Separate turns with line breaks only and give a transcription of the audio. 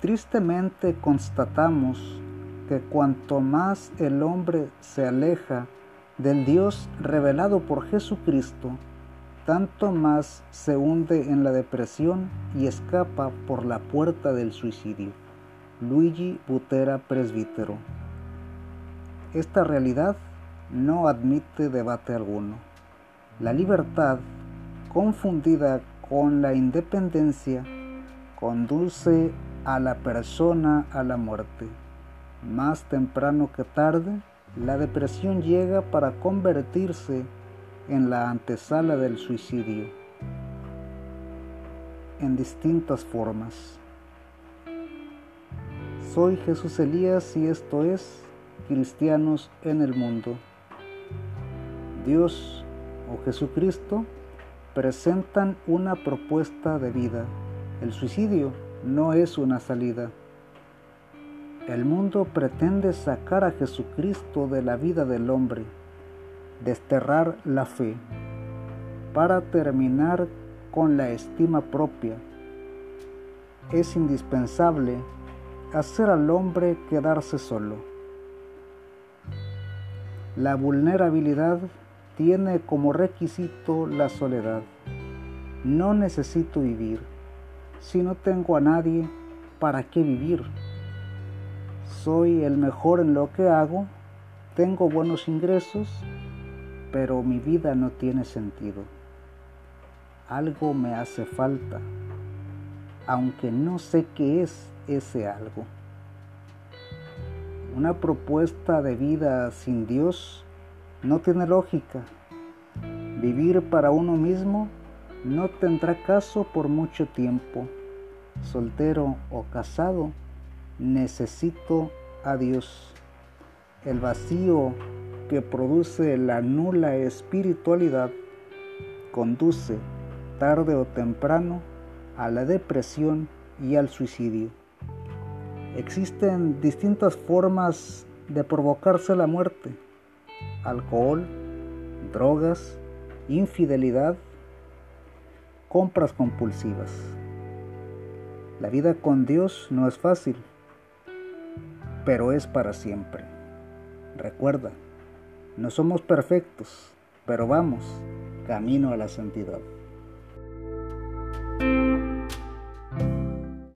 Tristemente constatamos que cuanto más el hombre se aleja del Dios revelado por Jesucristo, tanto más se hunde en la depresión y escapa por la puerta del suicidio. Luigi Butera Presbítero. Esta realidad no admite debate alguno. La libertad, confundida con la independencia, conduce a la persona a la muerte. Más temprano que tarde, la depresión llega para convertirse en la antesala del suicidio en distintas formas. Soy Jesús Elías y esto es Cristianos en el Mundo. Dios o Jesucristo presentan una propuesta de vida. El suicidio no es una salida. El mundo pretende sacar a Jesucristo de la vida del hombre desterrar la fe, para terminar con la estima propia. Es indispensable hacer al hombre quedarse solo. La vulnerabilidad tiene como requisito la soledad. No necesito vivir. Si no tengo a nadie, ¿para qué vivir? Soy el mejor en lo que hago, tengo buenos ingresos pero mi vida no tiene sentido. Algo me hace falta, aunque no sé qué es ese algo. Una propuesta de vida sin Dios no tiene lógica. Vivir para uno mismo no tendrá caso por mucho tiempo. Soltero o casado, necesito a Dios. El vacío que produce la nula espiritualidad conduce tarde o temprano a la depresión y al suicidio. Existen distintas formas de provocarse la muerte. Alcohol, drogas, infidelidad, compras compulsivas. La vida con Dios no es fácil, pero es para siempre. Recuerda, no somos perfectos, pero vamos camino a la santidad.